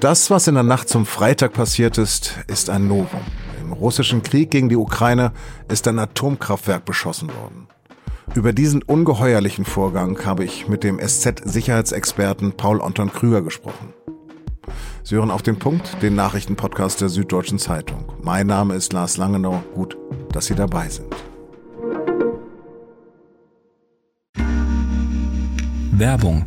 Das, was in der Nacht zum Freitag passiert ist, ist ein Novum. Im russischen Krieg gegen die Ukraine ist ein Atomkraftwerk beschossen worden. Über diesen ungeheuerlichen Vorgang habe ich mit dem SZ-Sicherheitsexperten Paul Anton Krüger gesprochen. Sie hören auf den Punkt, den Nachrichtenpodcast der Süddeutschen Zeitung. Mein Name ist Lars Langenau. Gut, dass Sie dabei sind. Werbung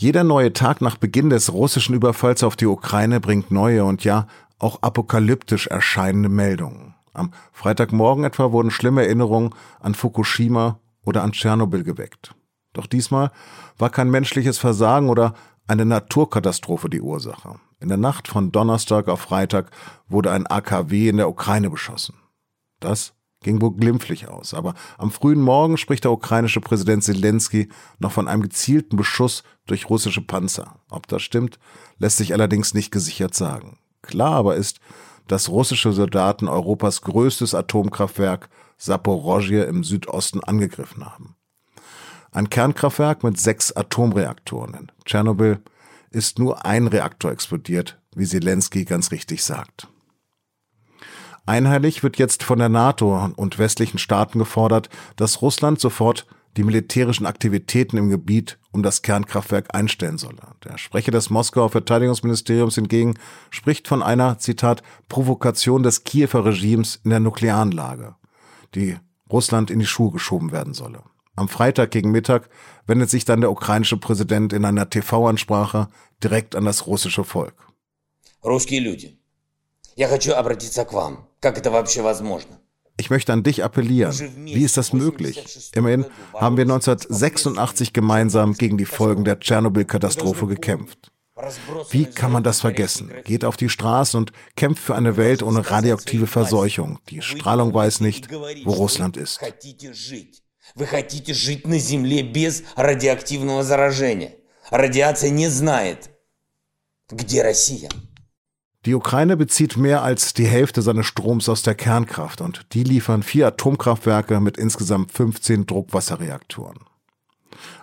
Jeder neue Tag nach Beginn des russischen Überfalls auf die Ukraine bringt neue und ja auch apokalyptisch erscheinende Meldungen. Am Freitagmorgen etwa wurden schlimme Erinnerungen an Fukushima oder an Tschernobyl geweckt. Doch diesmal war kein menschliches Versagen oder eine Naturkatastrophe die Ursache. In der Nacht von Donnerstag auf Freitag wurde ein AKW in der Ukraine beschossen. Das ging wohl glimpflich aus. Aber am frühen Morgen spricht der ukrainische Präsident Zelensky noch von einem gezielten Beschuss durch russische Panzer. Ob das stimmt, lässt sich allerdings nicht gesichert sagen. Klar aber ist, dass russische Soldaten Europas größtes Atomkraftwerk Saporozhye im Südosten angegriffen haben. Ein Kernkraftwerk mit sechs Atomreaktoren. In Tschernobyl ist nur ein Reaktor explodiert, wie Zelensky ganz richtig sagt. Einheitlich wird jetzt von der NATO und westlichen Staaten gefordert, dass Russland sofort die militärischen Aktivitäten im Gebiet um das Kernkraftwerk einstellen solle. Der Sprecher des Moskauer Verteidigungsministeriums hingegen spricht von einer, Zitat, Provokation des Kiewer Regimes in der Nuklearanlage, die Russland in die Schuhe geschoben werden solle. Am Freitag gegen Mittag wendet sich dann der ukrainische Präsident in einer TV-Ansprache direkt an das russische Volk. Russische Leute. я хочу обратиться к вам. Ich möchte an dich appellieren. Wie ist das möglich? Immerhin haben wir 1986 gemeinsam gegen die Folgen der Tschernobyl-Katastrophe gekämpft. Wie kann man das vergessen? Geht auf die Straßen und kämpft für eine Welt ohne radioaktive Verseuchung. Die Strahlung weiß nicht, wo Russland ist. Вы хотите жить на Земле без радиоактивного заражения. Радиация не знает, где Россия. Die Ukraine bezieht mehr als die Hälfte seines Stroms aus der Kernkraft und die liefern vier Atomkraftwerke mit insgesamt 15 Druckwasserreaktoren.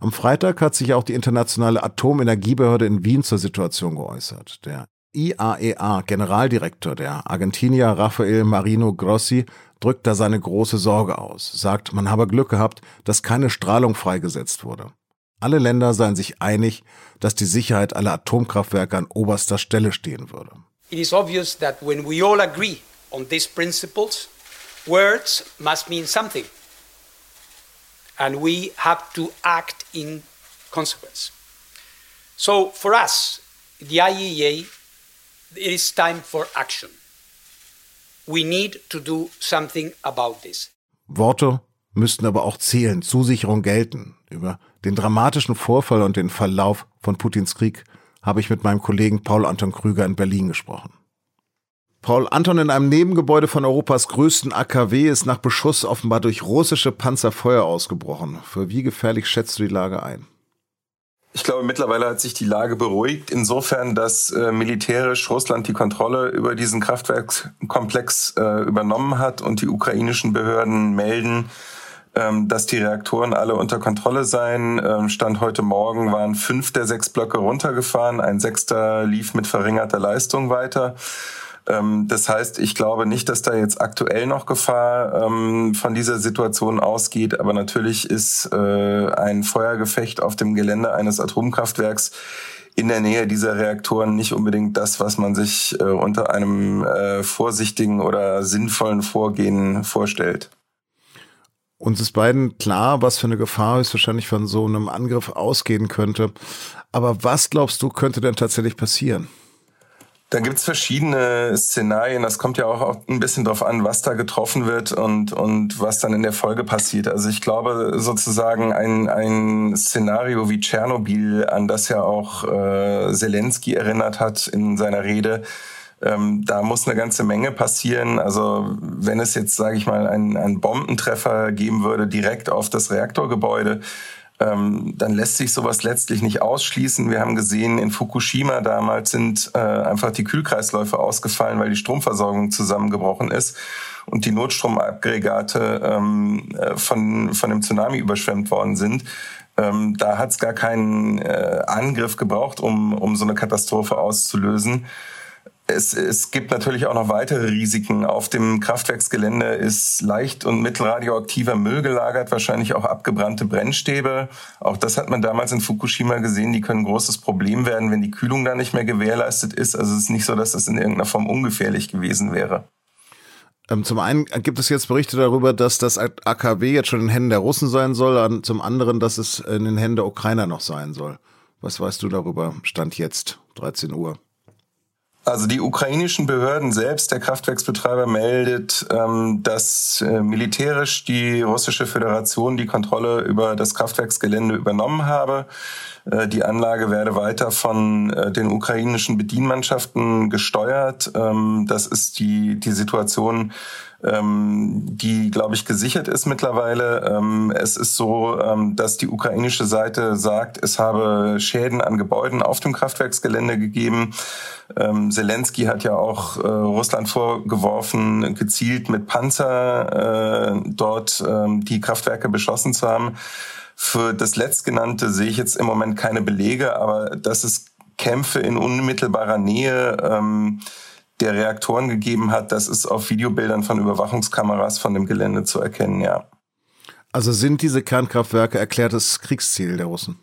Am Freitag hat sich auch die internationale Atomenergiebehörde in Wien zur Situation geäußert. Der IAEA-Generaldirektor der Argentinier Rafael Marino Grossi drückt da seine große Sorge aus, sagt, man habe Glück gehabt, dass keine Strahlung freigesetzt wurde. Alle Länder seien sich einig, dass die Sicherheit aller Atomkraftwerke an oberster Stelle stehen würde. It is obvious that when we all agree on these principles, words must mean something. And we have to act in consequence. So for us, the IEA, it is time for action. We need to do something about this. Worte müssten aber auch zählen, Zusicherung gelten. Über den dramatischen Vorfall und den Verlauf von Putins Krieg habe ich mit meinem Kollegen Paul Anton Krüger in Berlin gesprochen. Paul Anton in einem Nebengebäude von Europas größten AKW ist nach Beschuss offenbar durch russische Panzer Feuer ausgebrochen. Für wie gefährlich schätzt du die Lage ein? Ich glaube, mittlerweile hat sich die Lage beruhigt, insofern, dass äh, militärisch Russland die Kontrolle über diesen Kraftwerkskomplex äh, übernommen hat und die ukrainischen Behörden melden, dass die Reaktoren alle unter Kontrolle seien. Ähm, Stand heute Morgen waren fünf der sechs Blöcke runtergefahren, ein sechster lief mit verringerter Leistung weiter. Ähm, das heißt, ich glaube nicht, dass da jetzt aktuell noch Gefahr von dieser Situation ausgeht, aber natürlich ist äh, ein Feuergefecht auf dem Gelände eines Atomkraftwerks in der Nähe dieser Reaktoren nicht unbedingt das, was man sich äh, unter einem äh, vorsichtigen oder sinnvollen Vorgehen vorstellt. Uns ist beiden klar, was für eine Gefahr höchstwahrscheinlich von so einem Angriff ausgehen könnte. Aber was glaubst du, könnte denn tatsächlich passieren? Da gibt's verschiedene Szenarien. Das kommt ja auch ein bisschen drauf an, was da getroffen wird und, und was dann in der Folge passiert. Also ich glaube sozusagen ein, ein Szenario wie Tschernobyl, an das ja auch äh, Zelensky erinnert hat in seiner Rede, ähm, da muss eine ganze Menge passieren. Also wenn es jetzt, sage ich mal, einen, einen Bombentreffer geben würde direkt auf das Reaktorgebäude, ähm, dann lässt sich sowas letztlich nicht ausschließen. Wir haben gesehen, in Fukushima damals sind äh, einfach die Kühlkreisläufe ausgefallen, weil die Stromversorgung zusammengebrochen ist und die Notstromaggregate ähm, äh, von, von dem Tsunami überschwemmt worden sind. Ähm, da hat es gar keinen äh, Angriff gebraucht, um, um so eine Katastrophe auszulösen. Es, es gibt natürlich auch noch weitere Risiken. Auf dem Kraftwerksgelände ist leicht und mittelradioaktiver Müll gelagert, wahrscheinlich auch abgebrannte Brennstäbe. Auch das hat man damals in Fukushima gesehen. Die können ein großes Problem werden, wenn die Kühlung da nicht mehr gewährleistet ist. Also es ist nicht so, dass das in irgendeiner Form ungefährlich gewesen wäre. Ähm, zum einen gibt es jetzt Berichte darüber, dass das AKW jetzt schon in den Händen der Russen sein soll, zum anderen, dass es in den Händen der Ukrainer noch sein soll. Was weißt du darüber? Stand jetzt, 13 Uhr. Also die ukrainischen Behörden selbst, der Kraftwerksbetreiber meldet, ähm, dass äh, militärisch die russische Föderation die Kontrolle über das Kraftwerksgelände übernommen habe. Äh, die Anlage werde weiter von äh, den ukrainischen Bedienmannschaften gesteuert. Ähm, das ist die, die Situation, ähm, die, glaube ich, gesichert ist mittlerweile. Ähm, es ist so, ähm, dass die ukrainische Seite sagt, es habe Schäden an Gebäuden auf dem Kraftwerksgelände gegeben. Ähm, Zelensky hat ja auch äh, Russland vorgeworfen, gezielt mit Panzer äh, dort ähm, die Kraftwerke beschossen zu haben. Für das Letztgenannte sehe ich jetzt im Moment keine Belege, aber dass es Kämpfe in unmittelbarer Nähe ähm, der Reaktoren gegeben hat, das ist auf Videobildern von Überwachungskameras von dem Gelände zu erkennen, ja. Also sind diese Kernkraftwerke erklärtes Kriegsziel der Russen?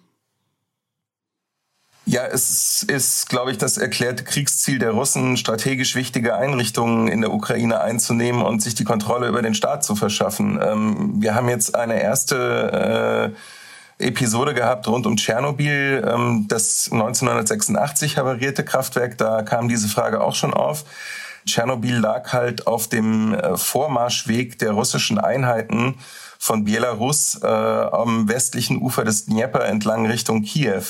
Ja, es ist, glaube ich, das erklärte Kriegsziel der Russen, strategisch wichtige Einrichtungen in der Ukraine einzunehmen und sich die Kontrolle über den Staat zu verschaffen. Ähm, wir haben jetzt eine erste äh, Episode gehabt rund um Tschernobyl, ähm, das 1986 havarierte Kraftwerk. Da kam diese Frage auch schon auf. Tschernobyl lag halt auf dem äh, Vormarschweg der russischen Einheiten von Belarus äh, am westlichen Ufer des Dnieper entlang Richtung Kiew.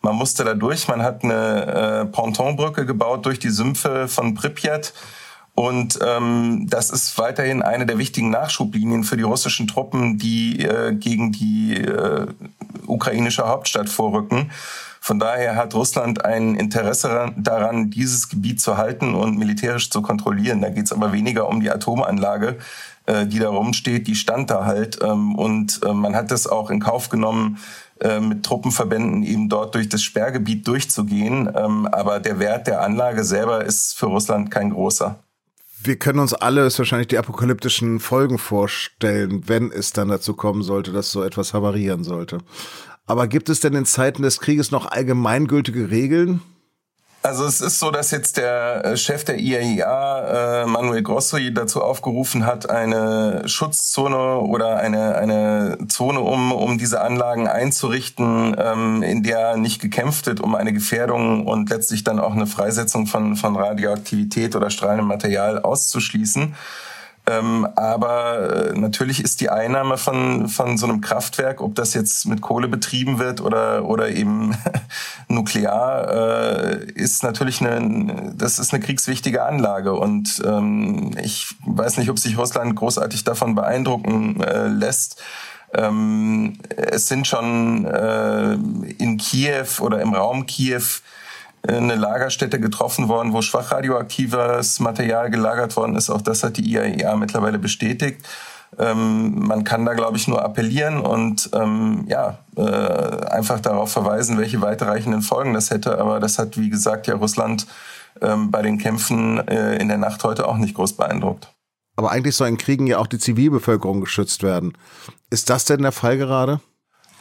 Man musste da durch. Man hat eine äh, Pontonbrücke gebaut durch die Sümpfe von Pripyat. Und ähm, das ist weiterhin eine der wichtigen Nachschublinien für die russischen Truppen, die äh, gegen die äh, ukrainische Hauptstadt vorrücken. Von daher hat Russland ein Interesse daran, dieses Gebiet zu halten und militärisch zu kontrollieren. Da geht es aber weniger um die Atomanlage, äh, die da rumsteht. Die stand da halt. Ähm, und äh, man hat das auch in Kauf genommen, äh, mit Truppenverbänden eben dort durch das Sperrgebiet durchzugehen. Ähm, aber der Wert der Anlage selber ist für Russland kein großer. Wir können uns alle wahrscheinlich die apokalyptischen Folgen vorstellen, wenn es dann dazu kommen sollte, dass so etwas havarieren sollte. Aber gibt es denn in Zeiten des Krieges noch allgemeingültige Regeln? Also es ist so, dass jetzt der äh, Chef der IAEA, äh, Manuel Grossi, dazu aufgerufen hat, eine Schutzzone oder eine, eine Zone, um, um diese Anlagen einzurichten, ähm, in der nicht gekämpft wird, um eine Gefährdung und letztlich dann auch eine Freisetzung von, von Radioaktivität oder strahlendem Material auszuschließen. Ähm, aber äh, natürlich ist die Einnahme von, von so einem Kraftwerk, ob das jetzt mit Kohle betrieben wird oder, oder eben nuklear, äh, ist natürlich eine, das ist eine kriegswichtige Anlage. Und ähm, ich weiß nicht, ob sich Russland großartig davon beeindrucken äh, lässt. Ähm, es sind schon in Kiew oder im Raum Kiew eine Lagerstätte getroffen worden, wo schwach radioaktives Material gelagert worden ist. Auch das hat die IAEA e mittlerweile bestätigt. Ähm, man kann da, glaube ich, nur appellieren und ähm, ja, äh, einfach darauf verweisen, welche weiterreichenden Folgen das hätte. Aber das hat, wie gesagt, ja Russland ähm, bei den Kämpfen äh, in der Nacht heute auch nicht groß beeindruckt. Aber eigentlich soll in Kriegen ja auch die Zivilbevölkerung geschützt werden. Ist das denn der Fall gerade?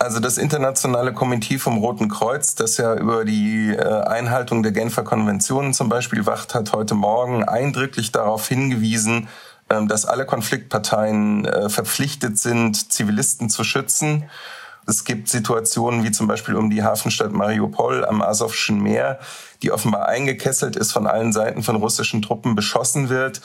Also das internationale Komitee vom Roten Kreuz, das ja über die äh, Einhaltung der Genfer Konventionen zum Beispiel wacht, hat heute Morgen eindrücklich darauf hingewiesen, ähm, dass alle Konfliktparteien äh, verpflichtet sind, Zivilisten zu schützen. Es gibt Situationen wie zum Beispiel um die Hafenstadt Mariupol am Asowschen Meer, die offenbar eingekesselt ist, von allen Seiten von russischen Truppen beschossen wird,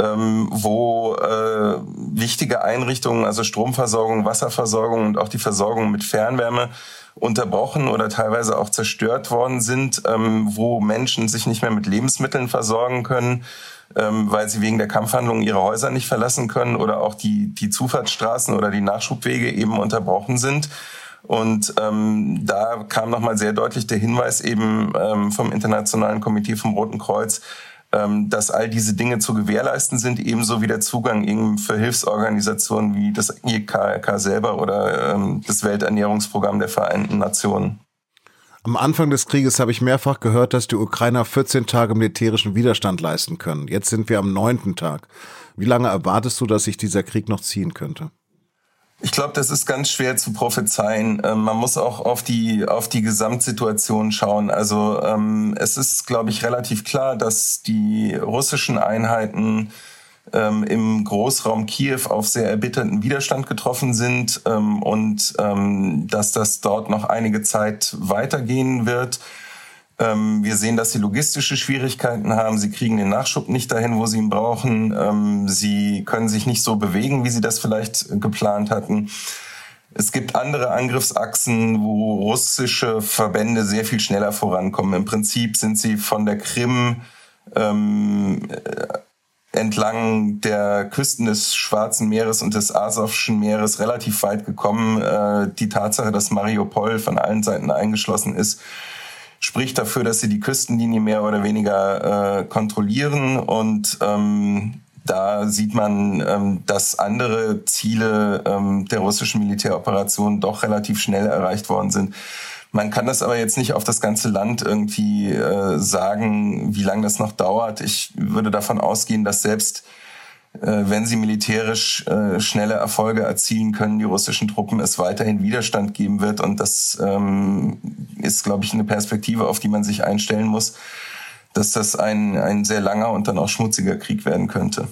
ähm, wo äh, wichtige Einrichtungen, also Stromversorgung, Wasserversorgung und auch die Versorgung mit Fernwärme unterbrochen oder teilweise auch zerstört worden sind, ähm, wo Menschen sich nicht mehr mit Lebensmitteln versorgen können, ähm, weil sie wegen der Kampfhandlungen ihre Häuser nicht verlassen können oder auch die, die Zufahrtsstraßen oder die Nachschubwege eben unterbrochen sind. Und ähm, da kam nochmal sehr deutlich der Hinweis eben ähm, vom Internationalen Komitee vom Roten Kreuz, dass all diese Dinge zu gewährleisten sind, ebenso wie der Zugang eben für Hilfsorganisationen wie das IKRK selber oder ähm, das Welternährungsprogramm der Vereinten Nationen. Am Anfang des Krieges habe ich mehrfach gehört, dass die Ukrainer 14 Tage militärischen Widerstand leisten können. Jetzt sind wir am neunten Tag. Wie lange erwartest du, dass sich dieser Krieg noch ziehen könnte? Ich glaube, das ist ganz schwer zu prophezeien. Ähm, man muss auch auf die, auf die Gesamtsituation schauen. Also ähm, es ist, glaube ich, relativ klar, dass die russischen Einheiten ähm, im Großraum Kiew auf sehr erbitterten Widerstand getroffen sind ähm, und ähm, dass das dort noch einige Zeit weitergehen wird. Ähm, wir sehen, dass sie logistische Schwierigkeiten haben. Sie kriegen den Nachschub nicht dahin, wo sie ihn brauchen. Ähm, sie können sich nicht so bewegen, wie sie das vielleicht geplant hatten. Es gibt andere Angriffsachsen, wo russische Verbände sehr viel schneller vorankommen. Im Prinzip sind sie von der Krim ähm, entlang der Küsten des Schwarzen Meeres und des Asowschen Meeres relativ weit gekommen. Äh, die Tatsache, dass Mariupol von allen Seiten eingeschlossen ist, spricht dafür, dass sie die Küstenlinie mehr oder weniger äh, kontrollieren und ähm, da sieht man, ähm, dass andere Ziele ähm, der russischen Militäroperation doch relativ schnell erreicht worden sind. Man kann das aber jetzt nicht auf das ganze Land irgendwie äh, sagen, wie lange das noch dauert. Ich würde davon ausgehen, dass selbst wenn sie militärisch äh, schnelle Erfolge erzielen können, die russischen Truppen es weiterhin Widerstand geben wird. Und das ähm, ist, glaube ich, eine Perspektive, auf die man sich einstellen muss, dass das ein, ein sehr langer und dann auch schmutziger Krieg werden könnte.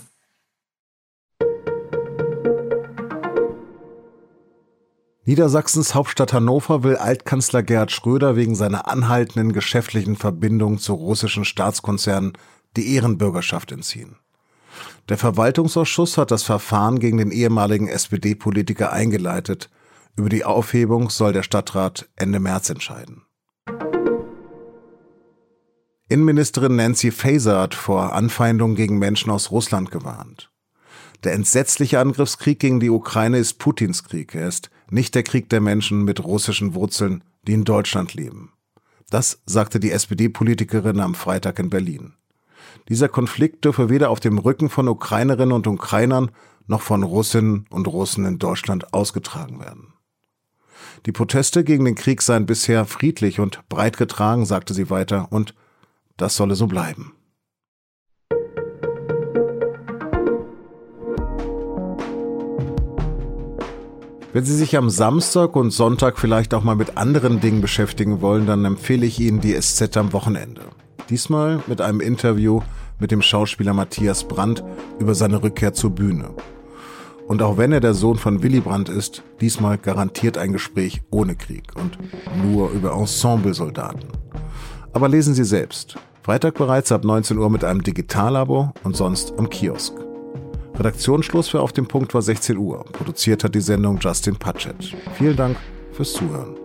Niedersachsens Hauptstadt Hannover will Altkanzler Gerhard Schröder wegen seiner anhaltenden geschäftlichen Verbindung zu russischen Staatskonzernen die Ehrenbürgerschaft entziehen. Der Verwaltungsausschuss hat das Verfahren gegen den ehemaligen SPD-Politiker eingeleitet. Über die Aufhebung soll der Stadtrat Ende März entscheiden. Innenministerin Nancy Faeser hat vor Anfeindungen gegen Menschen aus Russland gewarnt. Der entsetzliche Angriffskrieg gegen die Ukraine ist Putins Krieg. Er ist nicht der Krieg der Menschen mit russischen Wurzeln, die in Deutschland leben. Das sagte die SPD-Politikerin am Freitag in Berlin. Dieser Konflikt dürfe weder auf dem Rücken von Ukrainerinnen und Ukrainern noch von Russinnen und Russen in Deutschland ausgetragen werden. Die Proteste gegen den Krieg seien bisher friedlich und breit getragen, sagte sie weiter, und das solle so bleiben. Wenn Sie sich am Samstag und Sonntag vielleicht auch mal mit anderen Dingen beschäftigen wollen, dann empfehle ich Ihnen die SZ am Wochenende. Diesmal mit einem Interview mit dem Schauspieler Matthias Brandt über seine Rückkehr zur Bühne. Und auch wenn er der Sohn von Willy Brandt ist, diesmal garantiert ein Gespräch ohne Krieg und nur über Ensemblesoldaten. Aber lesen Sie selbst. Freitag bereits ab 19 Uhr mit einem Digitalabo und sonst am Kiosk. Redaktionsschluss für Auf dem Punkt war 16 Uhr. Produziert hat die Sendung Justin Patchett. Vielen Dank fürs Zuhören.